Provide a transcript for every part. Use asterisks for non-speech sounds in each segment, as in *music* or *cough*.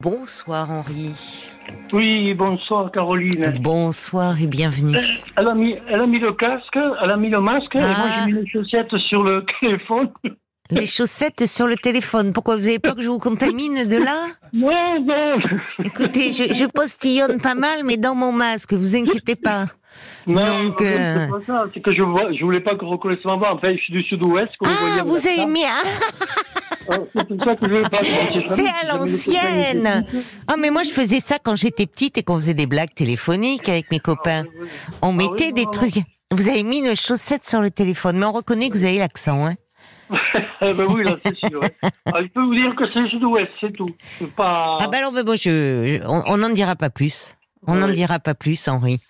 Bonsoir Henri. Oui, bonsoir Caroline. Bonsoir et bienvenue. Elle a mis, elle a mis le casque, elle a mis le masque, et moi Ah. j'ai mis les chaussettes sur le *laughs* téléphone. Les chaussettes sur le téléphone. Pourquoi vous avez peur que je vous contamine de là? Non, non, Écoutez, je, je postillonne pas mal, mais dans mon masque, vous inquiétez pas. non, Donc, non, euh, c'est pas ça. C'est que je vois, je voulais pas qu'on reconnaisse ma voix. Enfin, je suis du sud-ouest. Ah, vous avez mis. *laughs* Ah, Ah, C'est pour ça que je voulais pas. C'est à l'ancienne. Ah, mais moi je faisais ça quand j'étais petite et qu'on faisait des blagues téléphoniques avec mes copains. On Ah oui, mettait non, des non. trucs. Vous avez mis une chaussette sur le téléphone, mais on reconnaît que vous avez l'accent, hein *laughs* Eh ben oui, là, c'est sûr. ouais. Ah, je peux vous dire que c'est le sud-ouest, c'est tout. Pas. Ah bah alors, moi, je, on- n'en dira pas plus. On n'en Oui. dira pas plus, Henri.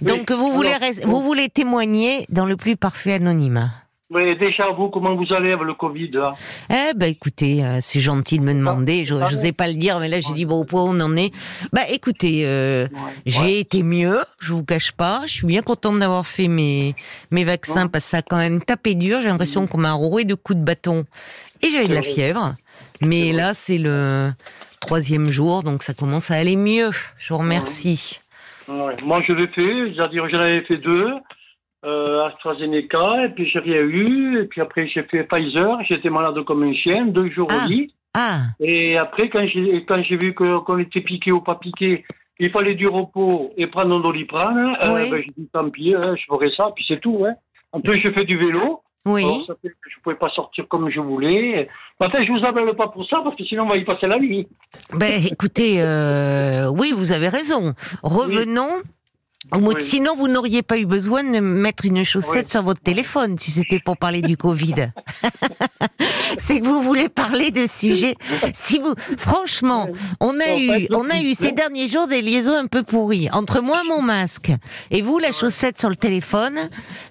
Oui. Donc vous voulez, Alors, vous voulez témoigner dans le plus parfait anonymat. Mais déjà, vous, comment vous allez avec le Covid là? Eh ben écoutez, euh, c'est gentil de me demander. Je n'osais pas le dire, mais là j'ai dit bon au point où on en est. Bah écoutez, euh, j'ai été mieux. Je vous cache pas. Je suis bien contente d'avoir fait mes mes vaccins Ouais. parce que ça a quand même tapé dur. J'ai l'impression qu'on m'a roué de coups de bâton et j'avais de la fièvre. Mais là c'est le troisième jour, donc ça commence à aller mieux. Je vous remercie. Moi, je l'ai fait, c'est-à-dire j'en avais fait deux, euh, AstraZeneca, et puis j'ai rien eu, et puis après j'ai fait Pfizer, j'étais malade comme un chien, deux jours Ah. au lit, Ah. et après quand j'ai quand j'ai vu qu'on était piqué ou pas piqué, il fallait du repos et prendre un doliprane, euh, Oui. ben, j'ai dit tant pis, hein, je ferai ça, puis c'est tout. Hein. En plus, j'ai fait du vélo, Oui. alors ça fait que je pouvais pas sortir comme je voulais. Enfin, je vous appelle pas pour ça, parce que sinon on va y passer la nuit. Ben, écoutez, euh, oui, vous avez raison. Revenons. Oui. Sinon, vous n'auriez pas eu besoin de mettre une chaussette Oui. sur votre téléphone si c'était pour parler du Covid. *laughs* C'est que vous voulez parler de sujets. Si vous, franchement, on a En eu, fait, on a eu ces derniers jours des liaisons un peu pourries entre moi, mon masque, et vous, la chaussette sur le téléphone.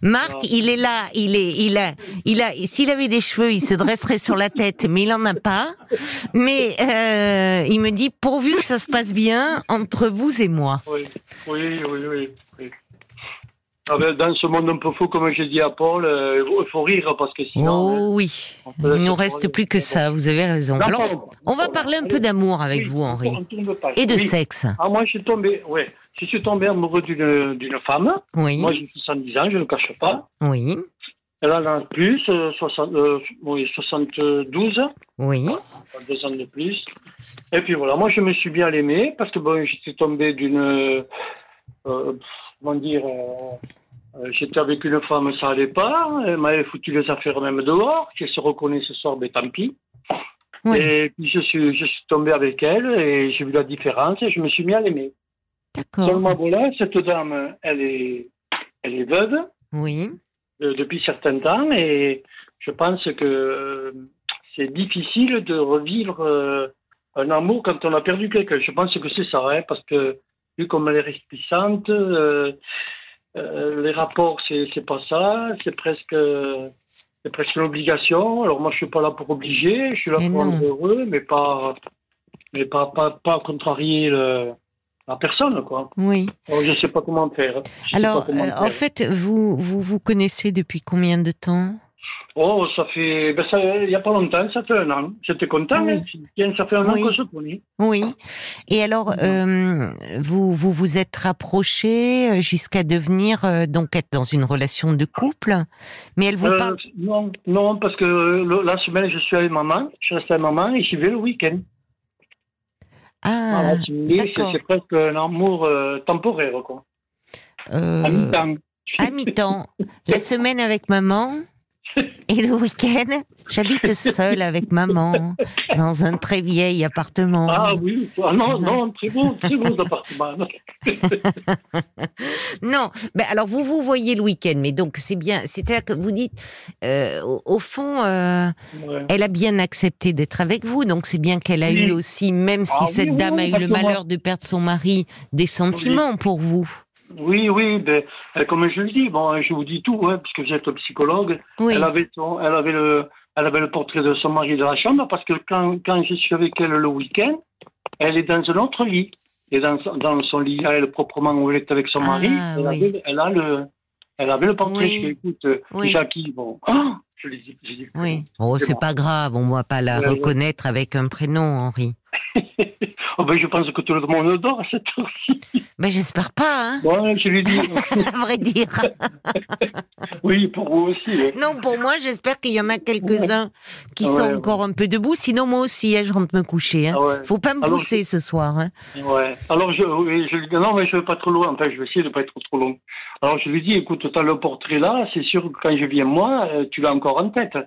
Marc, il est là, il est, il a, il a, s'il avait des cheveux, il se dresserait sur la tête, mais il en a pas. Mais euh, il me dit pourvu que ça se passe bien entre vous et moi. Oui, oui, oui, oui. Oui. Ah ben, dans ce monde un peu fou, comme j'ai dit à Paul, euh, il faut rire parce que sinon. hein, Oh oui, on peut il nous laisser reste plus que ça. Vous avez raison. Alors, on va parler un peu d'amour avec Oui, vous, Henri, et de Oui. sexe. Ah, moi, je suis tombé, ouais. Je suis tombé amoureux d'une femme. Oui, Moi, j'ai 70 ans, je ne le cache pas. oui, Elle en a plus, euh, 60, euh, oui, 72, oui. deux ans de plus. Et puis voilà, moi, je me suis bien aimé parce que bon, j'étais tombé d'une. Euh, comment dire. euh, euh, J'étais avec une femme, ça allait pas. Elle m'avait foutu les affaires même dehors. Elle se reconnaît ce soir, ben tant pis. Oui. Et puis je suis, je suis tombé avec elle et j'ai vu la différence et je me suis mis à l'aimer. D'accord. Seulement voilà, cette dame, elle est, elle est veuve Oui. euh, depuis certain temps et je pense que c'est difficile de revivre un amour quand on a perdu quelqu'un. Je pense que c'est ça, hein, parce que vu comme elle est réticente, euh, euh, les rapports, c'est pas ça, c'est presque. C'est presque une obligation. Alors moi, je suis pas là pour obliger, je suis là Mais pour rendre heureux, mais pas, mais pas, pas, pas contrarier le- la personne, quoi. Oui. Alors, je sais pas comment faire. Je Alors, pas comment euh, en fait, vous, vous vous connaissez depuis combien de temps? Oh, ça fait. Ben, ça, il n'y a pas longtemps, ça fait un an. J'étais content. Ah oui. hein. Tiens, ça fait un an Oui. qu'on se connaît. Oui. Et alors, euh, vous vous vous êtes rapprochés jusqu'à devenir euh, donc être dans une relation de couple, mais elle vous Euh, parle. non, non, parce que le- la semaine, je suis avec maman. Je resté avec maman et j'y vais le week-end. Ah, voulez, c'est presque un amour euh, temporaire, quoi. euh, À mi-temps. à mi-temps. La semaine avec maman et le week-end, j'habite seule avec maman dans un très vieil appartement. Ah oui, ah, non, non, très beau, très beau appartement. *laughs* Non, ben alors vous vous voyez le week-end, mais donc c'est bien. C'est-à-dire que vous dites, euh, au, au fond, euh, Ouais. elle a bien accepté d'être avec vous, donc c'est bien qu'elle a Oui. eu aussi, même si Ah cette oui, dame oui, a eu le moi- malheur de perdre son mari, des sentiments pour vous. Oui, oui, ben, euh, comme je le dis, bon, je vous dis tout, hein, puisque vous êtes psychologue. Oui, Elle avait son, elle avait le, elle avait le portrait de son mari dans la chambre parce que quand, quand je suis avec elle le week-end, elle est dans un autre lit. Et dans, son- dans son lit, elle proprement où elle est avec son mari, Ah, elle, oui. avait, elle a le, elle avait le portrait. Oui. Je fais, écoute, euh, Oui. Jackie, bon, ah, je oui. Oh, c'est bon. pas grave, on va pas la reconnaître avec un prénom, Henri. *laughs* oh ben, je pense que tout le monde dort à cette heure-ci. Ben, j'espère pas, hein. Ouais, je lui dis. *laughs* à vrai dire. *laughs* oui, pour vous aussi. Non, pour moi, j'espère qu'il y en a quelques-uns qui sont ouais, encore un peu debout. Sinon, moi aussi, hein, je rentre me coucher. Hein. Ah. Faut pas me Alors, pousser ce soir. Hein. Ouais. Alors je, lui dis non mais je vais pas trop loin. Enfin, je vais essayer de pas être trop long. Alors je lui dis écoute, t'as le portrait là, c'est sûr que quand je viens moi, euh, tu l'as encore en tête.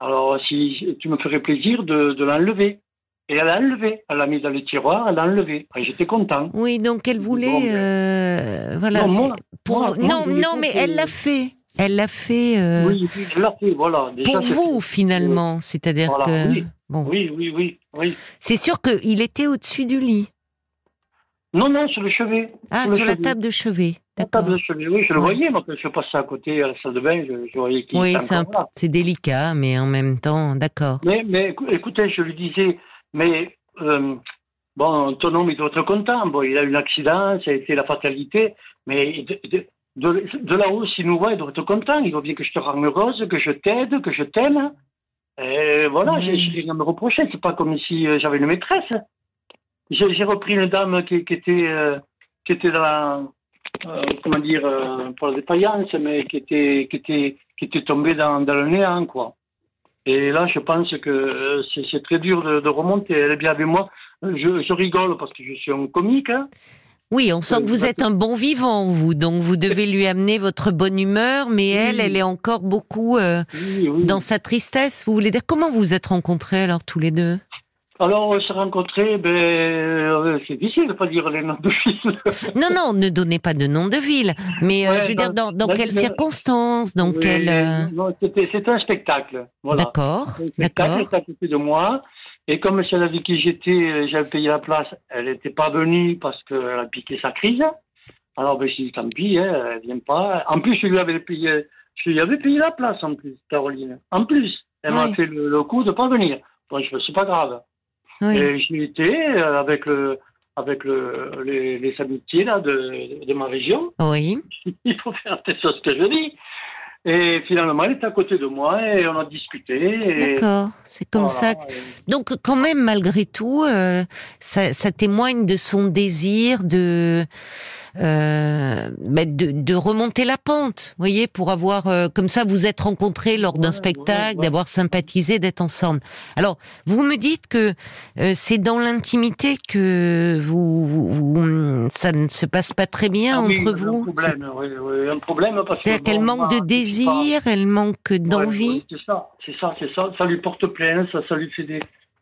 Alors si tu me ferais plaisir de, de l'enlever. Et elle a enlevé. Elle l'a mis dans le tiroir, elle l'a enlevé. J'étais content. Oui, donc elle voulait, ben- euh, voilà. Non, moi, pour moi, non, non, mais elle l'a fait. Elle l'a fait euh, Oui, oui, je l'ai fait, voilà. Déjà, pour vous finalement, c'est-à-dire Voilà, que oui. bon, Oui, oui, oui, oui. c'est sûr qu'il était au-dessus du lit. Non, non, sur le chevet. Ah, Sur la chevet. table de chevet. La table de chevet, oui, je le voyais, moi, quand je passais à côté à la salle de bain, je, je voyais qu'il Oui, était là. c'est délicat, mais en même temps, d'accord. Mais, mais écou- écoutez, je lui disais, mais euh, bon, ton homme, il doit être content. Bon, il a eu un accident, ça a été la fatalité, mais de, de, de- de là-haut, s'il nous voit, il doit être content. Il doit bien que je te rende heureuse, que je t'aide, que je t'aime. Et voilà, Oui. j'ai rien à me reprocher. C'est pas comme si euh, j'avais une maîtresse. J'ai repris une dame qui, qui était, euh, qui était dans la, euh, comment dire, pas la défaillance, mais qui était, qui était, qui était tombée dans, dans le néant, quoi. Et là, je pense que euh, c'est très dur de, de remonter. Elle est bien avec moi. Je, je rigole parce que je suis un comique. hein. Oui, on sent Euh, que vous bah, êtes un bon vivant, vous, donc vous devez lui amener votre bonne humeur, mais elle, elle est encore beaucoup euh, Oui, oui. dans sa tristesse. Vous voulez dire comment vous vous êtes rencontrés alors tous les deux? Alors, on s'est rencontrés, ben, euh, c'est difficile de pas dire les noms de films. *laughs* Non, non, ne donnez pas de nom de ville, mais euh, Ouais, je veux dire dans, dans mais- quelles circonstances, dans Oui, quelles. euh, non, C'était c'était un spectacle. Voilà. D'accord, Un spectacle, d'accord. elle était à côté de moi. Et comme celle avec qui j'étais, euh, j'avais payé la place, elle n'était pas venue parce qu'elle a piqué sa crise. Alors, ben, j'ai dit, tant pis, hein, elle vient pas. En plus, je lui avais payé, je lui avais payé la place, en plus, Caroline. En plus, elle m'a fait le, le coup de pas venir. Bon, je c'est pas grave. Oui. Et j'y étais euh, avec le, avec le, les, les amitiés, là, de, de ma région. Oui. *laughs* Il faut faire attention à ce que je dis. Et finalement, elle était à côté de moi et on a discuté. et D'accord, c'est comme voilà, ça. Donc quand même, malgré tout, euh, ça, ça témoigne de son désir de, euh, bah, de de remonter la pente, vous voyez, pour avoir euh, comme ça vous êtes rencontrés lors d'un spectacle, d'avoir sympathisé, d'être ensemble. Alors vous me dites que euh, c'est dans l'intimité que vous, vous- vous- ça ne se passe pas très bien Ah oui, entre a vous. Un problème, oui, oui, un problème parce. C'est-à-dire qu'elle bon, manque de désir, elle manque d'envie. ouais, c'est ça, c'est ça, c'est ça. Ça lui porte plainte, ça, ça lui fait des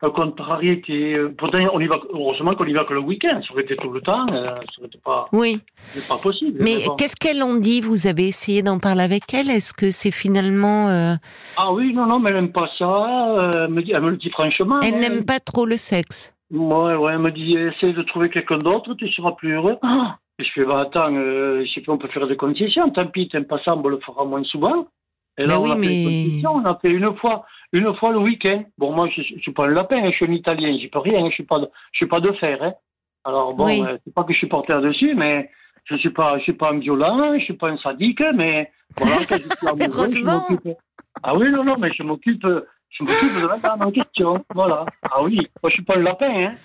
contrariétés. Euh, Pourtant, on y va, heureusement qu'on y va que le week-end. Ça aurait été tout le temps, euh, ça aurait été pas, Oui. pas possible. Mais bon. qu'est-ce qu'elle en dit? Vous avez essayé d'en parler avec elle? Est-ce que c'est finalement euh, Ah oui, non, non, mais elle n'aime pas ça. elle, me dit, elle me le dit franchement. elle hein. n'aime pas trop le sexe? Ouais, ouais, elle me dit, essaye de trouver quelqu'un d'autre, tu seras plus heureux. Ah je fais, bah attends, euh, je sais pas, on peut faire des concessions, tant pis, t'aimes pas ça, on le fera moins souvent. Et là, Ben on oui, a fait mais- on a fait une fois, une fois le week-end. Bon, moi, je, je suis pas un lapin, hein, je suis un Italien, j'y peux rien, je suis pas de, je suis pas de fer, hein. Alors bon, Oui. euh, c'est pas que je suis porté là-dessus, mais je suis pas, je suis pas un violent, je suis pas un sadique, mais voilà, quand je suis amoureux, je m'occupe. Ah oui, non, non, mais je m'occupe, je m'occupe de la dame en question, voilà. Ah oui, moi, je suis pas un lapin, hein.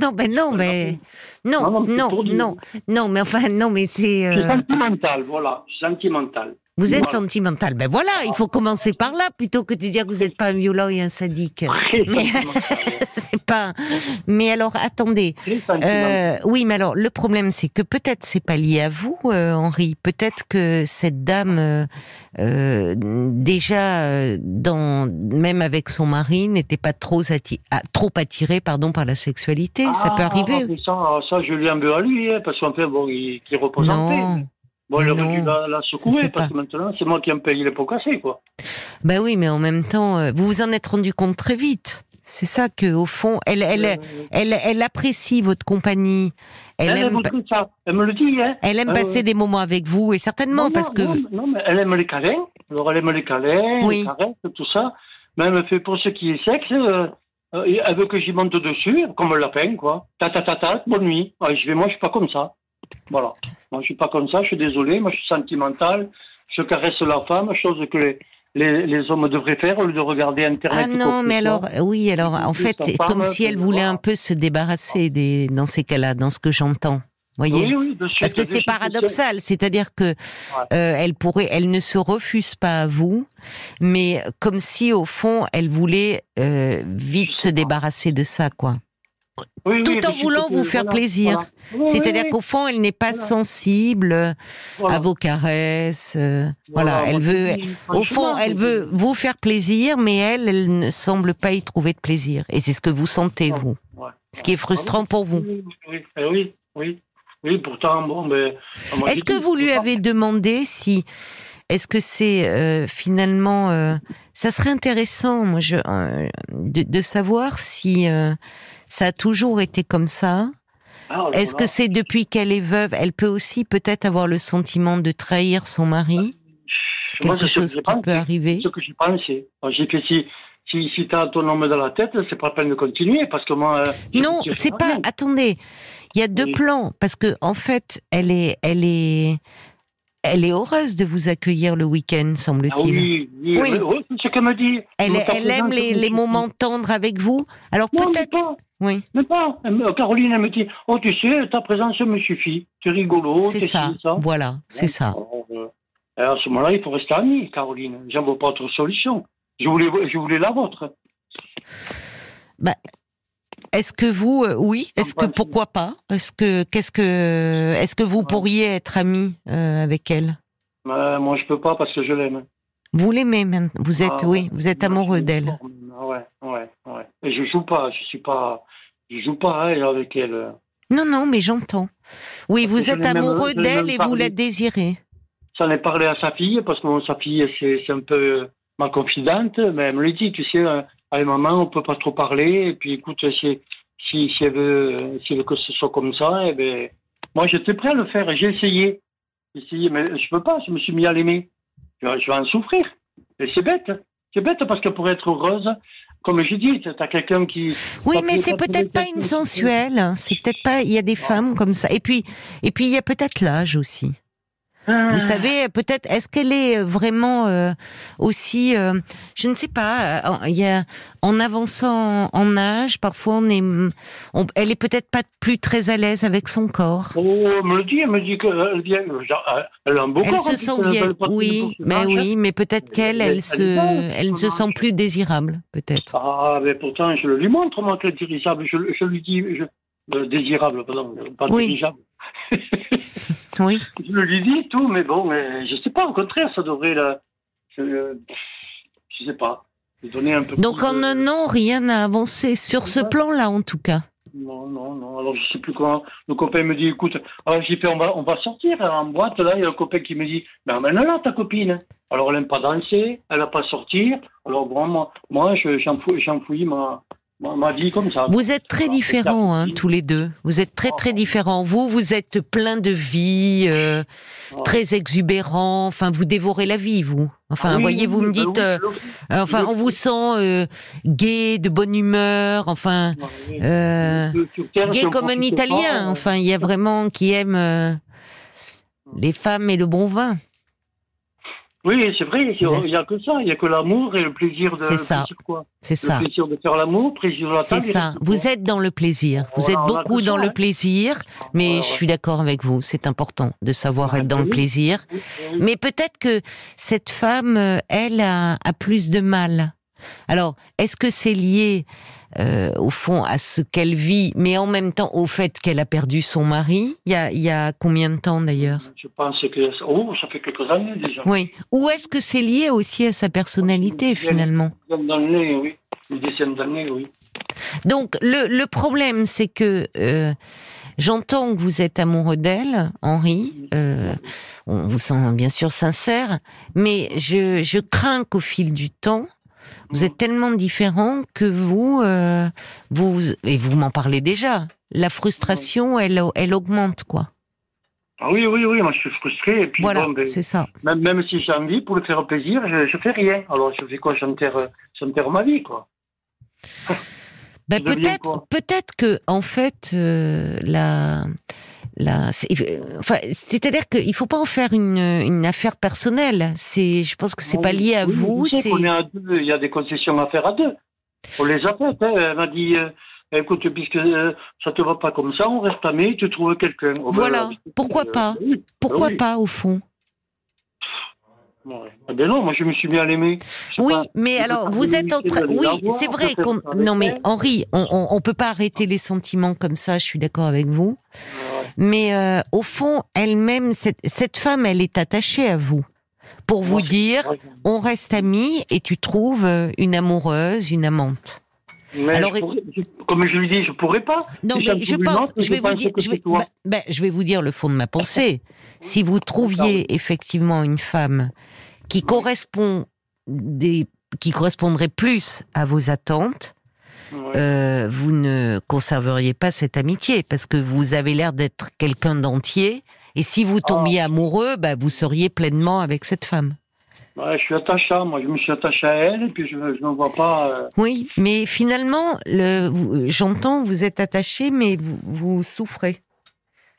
Non, ben non, ben le non, Non, non, c'est non, mais enfin non, mais c'est euh, sentimental, voilà, sentimental. Vous êtes Voilà. sentimental. Ben voilà, il faut commencer par là plutôt que de dire que vous n'êtes pas un violent et un sadique. Mais- *laughs* c'est pas. Mais alors attendez. Euh, oui, mais alors le problème, c'est que peut-être c'est pas lié à vous, euh, Henri. Peut-être que cette dame, euh, déjà, dans, même avec son mari, n'était pas trop, atti- ah, trop attirée, pardon, par la sexualité. ça peut Ah, arriver. mais Ça, ça, je lui en veux à lui, hein, parce qu'en fait, bon, il, repose paix. Non. Bon, aurait dû la, la secouer, parce pas- que maintenant, c'est moi qui en paye les pots cassés, quoi. Ben oui, mais en même temps, euh, vous vous en êtes rendu compte très vite. C'est ça que, au fond, elle, elle, Euh, elle, elle apprécie votre compagnie. Elle, elle, aime, aime ça. Elle me le dit, hein. elle aime Euh, passer des moments avec vous, et certainement non, parce non, que. Non, non, mais elle aime les câlins. Alors, elle aime les câlins, Oui. les caresses, tout ça. Mais elle me fait pour ce qui est sexe, euh, elle veut que j'y monte dessus, comme un lapin, quoi. Ta ta ta ta, bonne nuit. Ah, je vais, moi, je suis pas comme ça. Voilà. Moi, je suis pas comme ça, je suis désolé, moi, je suis sentimental. Je caresse la femme, chose que les, les, les, hommes devraient faire au lieu de regarder Internet. Ah non, mais alors, oui, alors en fait, c'est comme si elle voulait un peu se débarrasser des, dans ces cas-là, dans ce que j'entends. Voyez oui, oui, Parce que c'est paradoxal, c'est-à-dire que euh, elle pourrait, elle ne se refuse pas à vous, mais comme si au fond elle voulait euh, vite se débarrasser de ça, quoi. Oui, Tout en voulant vous faire voilà, plaisir. voilà. Oui, C'est-à-dire qu'au fond, elle n'est pas Voilà. sensible euh, à vos caresses. euh, voilà, elle veut, au fond, elle veut vous faire plaisir, mais elle, elle ne semble pas y trouver de plaisir. Et c'est ce que vous sentez, vous. Ce qui est frustrant pour vous. Oui, oui, oui, oui, pourtant, bon, mais. j'ai Est-ce que vous lui avez demandé si, est-ce que c'est euh, finalement, euh, ça serait intéressant, moi, je, euh, de, de savoir si ça a toujours été comme ça. Ah, Est-ce voilà. que c'est depuis qu'elle est veuve, elle peut aussi peut-être avoir le sentiment de trahir son mari? C'est Moi, quelque c'est ce que chose j'ai qui pensé. peut arriver. ce que pensé. Moi, J'ai fait si, si, si tu as ton homme dans la tête, c'est pas la peine de continuer parce que moi. euh, je- Non, je- c'est pas. Attendez, il y a deux Oui. plans parce que en fait, elle est, elle est, elle est heureuse de vous accueillir le week-end, Ah semble-t-il. oui, oui, Oui. oui, oui, c'est ce qu'elle me dit. Elle, elle aime les, je les moments tendres avec vous. Alors peut-être. Oui, Mais pas. Me- Caroline, elle me dit Oh, tu sais, ta présence me suffit. C'est rigolo. c'est ça. Voilà, c'est ça. Alors, euh, à ce moment-là, il faut rester amis, Caroline. J'en vois pas autre solution. Je voulais, je voulais la vôtre. Est-ce que vous, euh, oui, est-ce que pourquoi pas? Est-ce que qu'est-ce que, est-ce que vous pourriez être ami euh, avec elle? Euh, moi, je peux pas parce que je l'aime. Vous l'aimez maintenant Vous êtes, Ah, oui, vous êtes amoureux d'elle. Ah Ouais, ouais, ouais. Et je joue pas. Je suis pas. Je joue pas hein, avec elle. Non, non, mais j'entends. Oui, Parce vous êtes amoureux d'elle et vous la désirez. J'en ai parlé à sa fille parce que sa fille, c'est un peu ma confidente. Mais elle me le dit, tu sais, euh, avec maman, on peut pas trop parler. Et puis, écoute, si, si, si elle veut, si elle veut que ce soit comme ça, eh ben, moi, j'étais prêt à le faire. et J'ai essayé. J'ai essayé, mais je peux pas. Je me suis mis à l'aimer. Je, vais- en souffrir. Et c'est bête. C'est bête parce que pour être heureuse, comme je dis, tu as quelqu'un qui. Oui, mais c'est peut-être être pas une sensuelle. hein. C'est peut-être pas. Il y a des femmes comme ça. Et puis, et puis il y a peut-être l'âge aussi. Ah. Vous savez, peut-être. Est-ce qu'elle est vraiment euh, aussi euh, Je ne sais pas. euh, Il y a en avançant en âge, parfois on est. on- elle est peut-être pas plus très à l'aise avec son corps. Oh, elle me le dit, elle me dit qu'elle vient. Elle a un beau Elle corps, se hein, sent bien. Oui, mais âge. oui, mais peut-être qu'elle, Elle- elle se, ne se sent plus désirable, peut-être. Ah, mais pourtant, je le lui montre, moi, qu'elle est désirable. Je, je lui dis. Je, euh, désirable, pardon, pas Oui. dirigeable. *laughs* Oui. Je lui dis tout, mais bon, mais je sais pas, au contraire, ça devrait la. Je, je sais pas. Donner un peu Donc en de- un an, rien n'a avancé sur ce plan-là, en tout cas. Non, non, non. Alors, je sais plus comment. Le copain me dit, écoute, alors j'ai fait, on va, on va sortir en boîte. Là, il y a un copain qui me dit, ben emmène-la, ta copine. Alors, elle n'aime pas danser, elle va pas sortir. Alors, bon, moi, moi je- j'enfouis, j'enfouis ma, ma, ma vie comme ça. Vous êtes très différents, hein, tous les deux. Vous êtes très très différents. Vous, vous êtes plein de vie, euh, Ouais. très exubérant. Enfin, vous dévorez la vie, vous. Enfin, Ah oui, voyez, vous oui, me ben dites. euh, je- enfin, on vous sent euh, gai, de bonne humeur. Enfin, gai comme un Italien. Enfin, il y a vraiment qui aime les femmes et le bon vin. Oui, c'est vrai, il n'y a que ça. Il n'y a que l'amour et le plaisir de. C'est ça. C'est ça. Le plaisir de faire l'amour, plaisir de la C'est ça. Vous êtes dans le plaisir. Vous Voilà, êtes beaucoup dans ça, le hein. plaisir. Mais je suis d'accord avec vous. C'est important de savoir Ouais, être dans le plaisir. Oui, oui. Mais peut-être que cette femme, euh, elle, a, a plus de mal. Alors, est-ce que c'est lié, euh, au fond, à ce qu'elle vit, mais en même temps au fait qu'elle a perdu son mari? Il y a, il y a combien de temps d'ailleurs? Je pense que. Oh, ça fait quelques années déjà. Oui. Ou est-ce que c'est lié aussi à sa personnalité finalement? Une dizaine oui. Une dizaine d'années, oui. Donc le, le problème, c'est que euh, j'entends que vous êtes amoureux d'elle, Henri. Euh, on vous sent bien sûr sincère, mais je, je crains qu'au fil du temps, vous êtes tellement différents que vous, euh, vous et vous m'en parlez déjà. La frustration, elle, elle augmente quoi. Ah oui, oui, oui, moi je suis frustré. Et puis, Voilà, bon, ben, c'est ça. même, même si j'ai envie, pour le faire plaisir, je, je fais rien. Alors je fais quoi? J'enterre j'enterre ma vie, quoi. *laughs* Ben, deviens peut-être, peut-être que en fait, euh, la enfin, c'est-à-dire qu'il faut pas en faire une, une affaire personnelle. C'est, je pense que c'est pas lié à Oui, vous. sais C'est qu'on est à deux, il y a des concessions à faire à deux. On les a faites. hein. Elle m'a dit, euh, écoute, puisque euh, ça te va pas comme ça, on reste amis, tu trouves quelqu'un. Oh, Voilà. Pourquoi euh, pas? oui, pourquoi oui. pas au fond? Ah ben non, moi je me suis. Je sais Oui, pas. mais alors vous êtes en train. Oui, c'est vrai qu'on. Non, mais. Henri, on, on, on peut pas arrêter les sentiments comme ça. Je suis d'accord avec vous. Ouais. Mais euh, au fond, elle-même, cette, cette femme, elle est attachée à vous pour vous dire, on reste amis et tu trouves euh, une amoureuse, une amante. Mais Alors, je pourrais- je- comme je lui dis, je pourrais pas. Non, mais je pense, je vais vous dire, je vais, bah, bah, je vais vous dire le fond de ma pensée. *laughs* Si vous trouviez effectivement une femme qui correspond des, qui correspondrait plus à vos attentes, Ouais. euh, vous ne conserveriez pas cette amitié parce que vous avez l'air d'être quelqu'un d'entier. Et si vous tombiez Ah. amoureux, bah, vous seriez pleinement avec cette femme. Ouais, je suis attaché, moi je me suis attaché à elle et puis je ne vois pas. euh, Oui, mais finalement, j'entends, vous êtes attaché, mais vous, vous souffrez.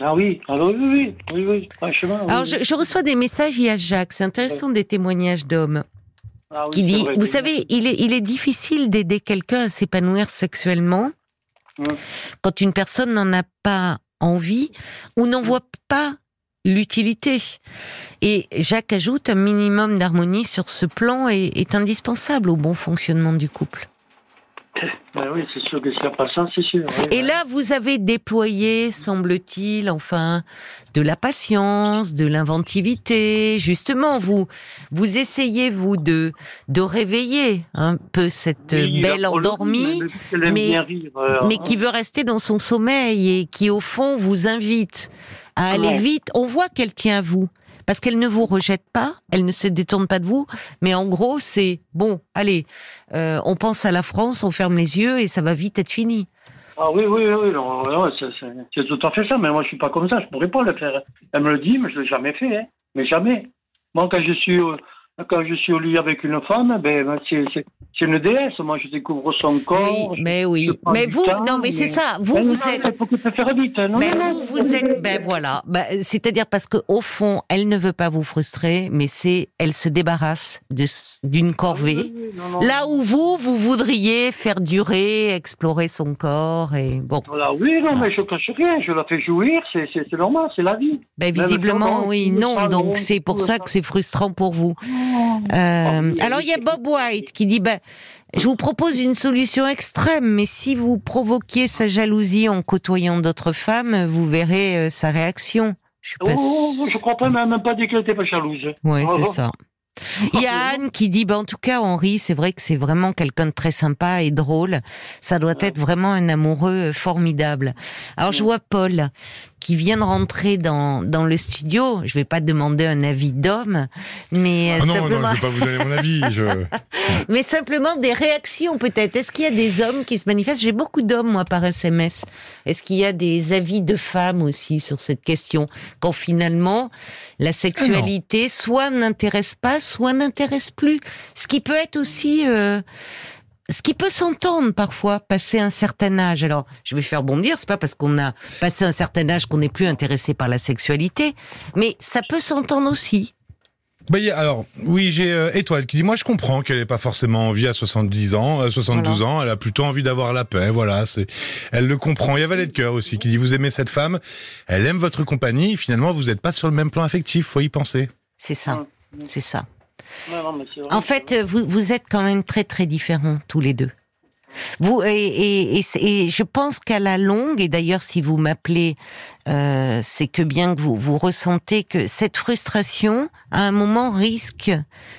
Ah oui, alors oui, oui, oui, oui, oui, Alors, je reçois des messages, il y a Jacques, c'est intéressant des témoignages d'hommes, Ah oui, qui dit, vous savez, il est, il est difficile d'aider quelqu'un à s'épanouir sexuellement Ouais. quand une personne n'en a pas envie ou n'en voit pas l'utilité. Et Jacques ajoute, un minimum d'harmonie sur ce plan est, est indispensable au bon fonctionnement du couple. Ben oui, c'est sûr que s'il n'y a pas ça, c'est sûr. oui, Et là, vous avez déployé, semble-t-il, enfin, de la patience, de l'inventivité. Justement, vous, vous essayez vous de de réveiller un peu cette Oui, belle endormie, mais rire, euh, mais qui veut rester dans son sommeil et qui, au fond, vous invite à aller Ouais. vite. On voit qu'elle tient à vous. Parce qu'elle ne vous rejette pas, elle ne se détourne pas de vous, mais en gros, c'est bon, allez, euh, on pense à la France, on ferme les yeux et ça va vite être fini. Ah oui, oui, oui, ouais, c'est- tout à fait ça, mais moi je suis pas comme ça, je pourrais pas le faire. Elle me le dit, mais je l'ai jamais fait, hein. mais jamais. Moi, quand je suis quand je suis au lit avec une femme, ben, ben, c'est une déesse, moi je découvre son corps. Oui, mais oui. Mais vous, temps, non, mais c'est ça. Vous, Ben vous non, êtes. Il faut que tu faire vite. hein. Non, non, vous, vous êtes, ben voilà. Ben, c'est-à-dire parce que au fond, elle ne veut pas vous frustrer, mais c'est, elle se débarrasse d'une corvée. Oui, oui, non, non. Là où vous, vous voudriez faire durer, explorer son corps et bon. Voilà, oui, non, mais je cache rien, je la fais jouir, c'est normal, c'est la vie. Ben visiblement, oui, non. Donc c'est pour ça que c'est frustrant pour vous. Euh, alors il y a Bob White qui dit, ben, je vous propose une solution extrême, mais si vous provoquiez sa jalousie en côtoyant d'autres femmes, vous verrez euh, sa réaction. Je suis Oh, je crois pas, même pas dit qu'elle était pas jalouse. Oui, Oh, c'est oh. ça. Il y a Anne qui dit, bah, en tout cas, Henri, c'est vrai que c'est vraiment quelqu'un de très sympa et drôle. Ça doit être vraiment un amoureux euh, formidable. Alors, je vois Paul qui vient de rentrer dans, dans le studio. Je vais pas demander un avis d'homme, mais, euh, Ah non, non, simplement, je vais pas vous donner mon avis. Je... *laughs* mais simplement des réactions peut-être. Est-ce qu'il y a des hommes qui se manifestent? J'ai beaucoup d'hommes, moi, par SMS. Est-ce qu'il y a des avis de femmes aussi sur cette question? Quand finalement, la sexualité soit n'intéresse pas, soit n'intéresse plus. Ce qui peut être aussi... euh, ce qui peut s'entendre parfois, passer un certain âge. Alors, je vais faire bondir, c'est pas parce qu'on a passé un certain âge qu'on n'est plus intéressé par la sexualité, mais ça peut s'entendre aussi. Bah, alors, oui, j'ai euh, Étoile qui dit Moi, je comprends qu'elle n'ait pas forcément envie à 70 ans, euh, 72 ans. Elle a plutôt envie d'avoir la paix. Voilà, c'est, elle le comprend. Il y a Valet de cœur aussi qui dit Vous aimez cette femme, elle aime votre compagnie. Finalement, vous n'êtes pas sur le même plan affectif. Faut y penser. C'est ça, c'est ça. Non, non, mais c'est vrai, En fait, vous, vous êtes quand même très très différents tous les deux. Vous et, et, et, c'est- et je pense qu'à la longue, et d'ailleurs si vous m'appelez, euh, c'est que bien que vous, vous ressentez que cette frustration, à un moment, risque.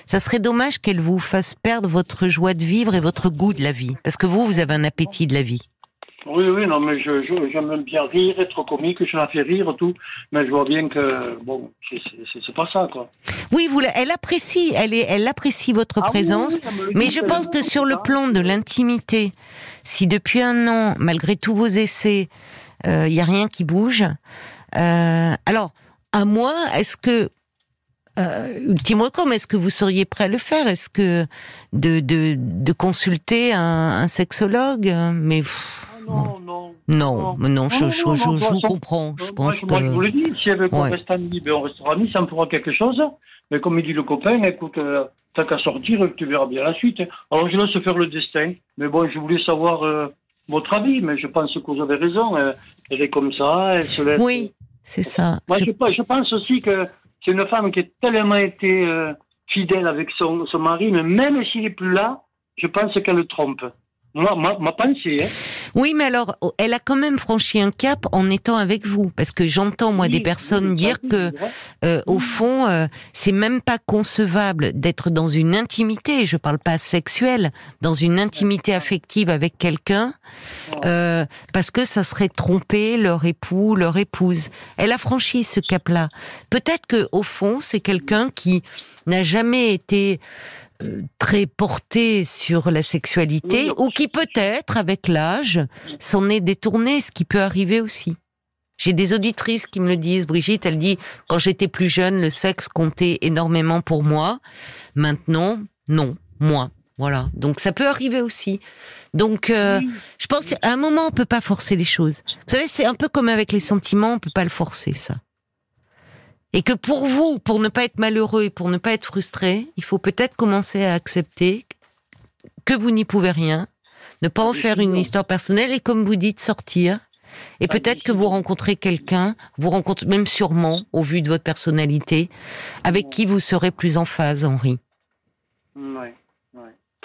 Ça serait dommage qu'elle vous fasse perdre votre joie de vivre et votre goût de la vie, parce que vous, vous avez un appétit de la vie. Oui, oui, non, mais je, je- j'aime bien rire, être comique, je la fais rire, tout. Mais je vois bien que, bon, c'est, c'est, c'est pas ça, quoi. Oui, vous, elle apprécie, elle est, elle apprécie votre Ah présence. oui, Mais je pense que sur le plan de l'intimité, si depuis un an, malgré tous vos essais, il n'y a rien qui bouge, euh, alors, à moi, est-ce que, euh, ultime mais est-ce que vous seriez prêt à le faire? Est-ce que de, de, de consulter un, un sexologue? Mais pff, Non, non. Non, je, vous comprends. Je Moi, pense moi, je vous que. le dis, si elle veut qu'on Ouais. reste amis, ben on restera amis, ça me fera quelque chose. Mais comme il dit le copain, écoute, euh, t'as qu'à sortir, tu verras bien la suite. Alors je laisse faire le destin. Mais bon, je voulais savoir euh, votre avis, mais je pense que vous avez raison. euh, elle est comme ça, elle se laisse. Oui, c'est ça. Moi, Je- pense aussi que c'est une femme qui a tellement été euh, fidèle avec son, son mari, mais même s'il n'est plus là, je pense qu'elle le trompe. Moi, ma, ma pensée, hein. Oui, mais alors, oh, elle a quand même franchi un cap en étant avec vous, parce que j'entends moi des personnes oui, dire que, euh, au fond, euh, c'est même pas concevable d'être dans une intimité. Je parle pas sexuelle, dans une intimité affective avec quelqu'un, euh, parce que ça serait tromper leur époux, leur épouse. Elle a franchi ce cap-là. Peut-être que au fond, c'est quelqu'un qui n'a jamais été très porté sur la sexualité Oui, ou qui peut-être, avec l'âge, s'en est détourné, ce qui peut arriver aussi. J'ai des auditrices qui me le disent. Brigitte, elle dit, quand j'étais plus jeune, le sexe comptait énormément pour moi. Maintenant, non, moins. Voilà. Donc ça peut arriver aussi. Donc euh, Oui. je pense qu'à un moment on peut pas forcer les choses. Vous savez, c'est un peu comme avec les sentiments, on peut pas le forcer ça. Et que pour vous, pour ne pas être malheureux et pour ne pas être frustré, il faut peut-être commencer à accepter que vous n'y pouvez rien, ne pas en faire une histoire personnelle et comme vous dites sortir. Et peut-être que vous rencontrez quelqu'un, vous rencontrez même sûrement, au vu de votre personnalité, avec qui vous serez plus en phase, Henri. Ouais.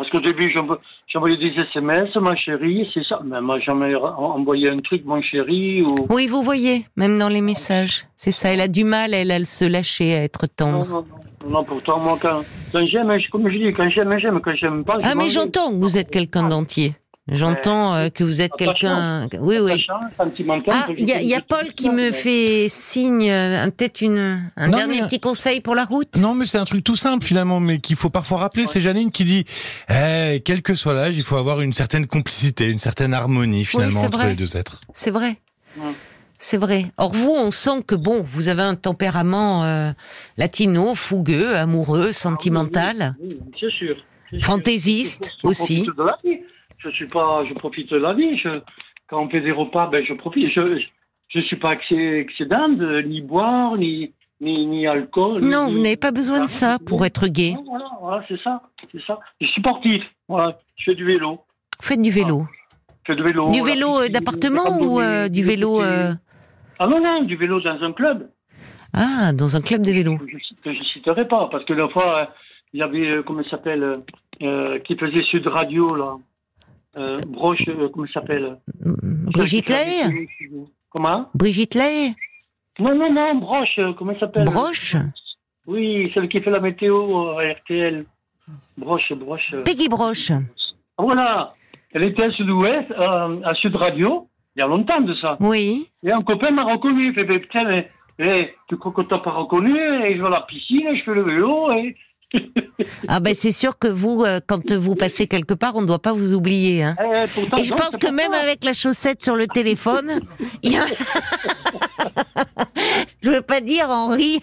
Parce qu'au début, j'envo- j'envoyais des SMS, ma chérie, c'est ça. Mais moi, jamais envoyé un truc, mon chéri, ou. Oui, vous voyez, même dans les messages. C'est ça, elle a du mal, elle, à se lâcher, à être tendre. non, non, non, pourtant, moi, quand, quand j'aime, comme je dis, quand j'aime, j'aime, quand j'aime pas, Ah, mais j'entends que vous êtes quelqu'un d'entier. J'entends euh, que vous êtes quelqu'un. Oui, oui. Ah, il y a, y Paul qui me fait signe, euh, peut-être une, un Non, dernier mais- petit conseil pour la route? Non, mais c'est un truc tout simple finalement, mais qu'il faut parfois rappeler. C'est Janine qui dit, eh, quel que soit l'âge, il faut avoir une certaine complicité, une certaine harmonie finalement c'est entre vrai. les deux êtres. C'est vrai. Ouais. C'est vrai. Or vous, on sent que bon, vous avez un tempérament euh, latino, fougueux, amoureux, sentimental, Oui, sûr. fantaisiste aussi. Je suis pas, je profite de la vie. Je, quand on fait des repas, ben je profite. Je, je, suis pas excé- excédente, de ni boire, ni, ni, ni alcool. Non, ni- vous n'avez pas besoin de ça pour être gay. Non, Voilà, voilà, c'est ça, c'est ça. Je suis sportif. Voilà, je fais du vélo. Faites du vélo. Je fais du vélo. Du vélo euh, d'appartement ou euh, du vélo euh, Ah non, non, du vélo dans un club. Ah, dans un club de vélo. que je, je citerai pas, parce que la fois, il y avait, comment il s'appelle, euh, qui faisait Sud Radio, là. Euh, Broche, euh, comment s'appelle Brigitte Lahaye Comment Brigitte Lahaye Non, non, non, Broche, euh, comment s'appelle Broche Oui, celle qui fait la météo à RTL. Broche, Broche. Peggy Broche. Ah, Voilà, elle était à Sud-Ouest, euh, à Sud Radio, il y a longtemps de ça. Oui. Et un copain m'a reconnu, il fait, mais putain, mais, eh, tu crois que t'as pas reconnu Et je vais à la piscine, je fais le vélo, et... *laughs* Ah ben c'est sûr que vous, euh, quand vous passez quelque part, on ne doit pas vous oublier. Hein. eh, pourtant, Et je non, pense que même ça. avec la chaussette sur le téléphone, il y a... *laughs* je veux pas dire Henri,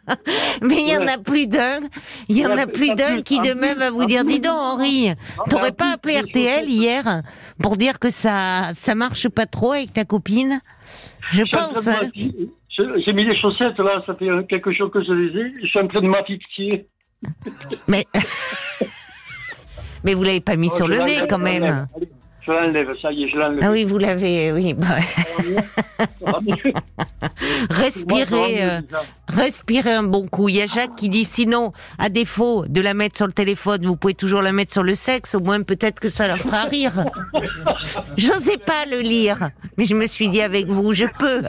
*laughs* mais il y en a plus d'un, il y en a plus d'un qui demain va vous dire, dis donc Henri, Ah, t'aurais pas appelé RTL hier pour dire que ça ça marche pas trop avec ta copine? Je pense. Hein. J'ai mis les chaussettes là, ça fait quelque chose que je les ai. Je suis en train de m'affixer. Mais *laughs* mais vous l'avez pas mis Oh, sur le nez quand même. Je l'enlève, ça y est, je l'enlève. Ah oui, vous l'avez, oui. bah, Ah, mais- *laughs* respirez. Euh, Respirez un bon coup. Il y a Jacques qui dit sinon, à défaut de la mettre sur le téléphone, vous pouvez toujours la mettre sur le sexe. Au moins, peut-être que ça la fera rire. *laughs* J'osais pas le lire, mais je me suis dit avec vous, je peux.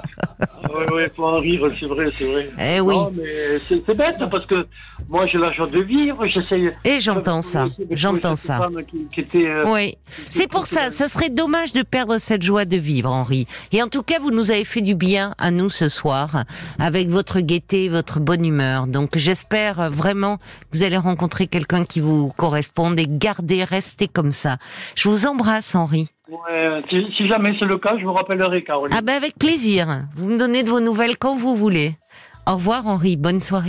Ouais, ouais, faut en rire, c'est vrai, c'est vrai. Eh oui. Non, mais c'est c'est bête parce que moi j'ai la joie de vivre, j'essaye. Et j'entends ça. J'entends ça. Qui, qui était, euh, Oui, c'est pour ça. Ça serait dommage de perdre cette joie de vivre, Henri. Et en tout cas, vous nous avez fait du bien à nous ce soir, avec votre gaieté, votre bonne humeur. Donc, j'espère vraiment que vous allez rencontrer quelqu'un qui vous corresponde et garder, rester comme ça. Je vous embrasse, Henri. ouais, si, si jamais c'est le cas, je vous rappellerai, Caroline. Ah ben, avec plaisir. Vous me donnez de vos nouvelles quand vous voulez. Au revoir, Henri. Bonne soirée.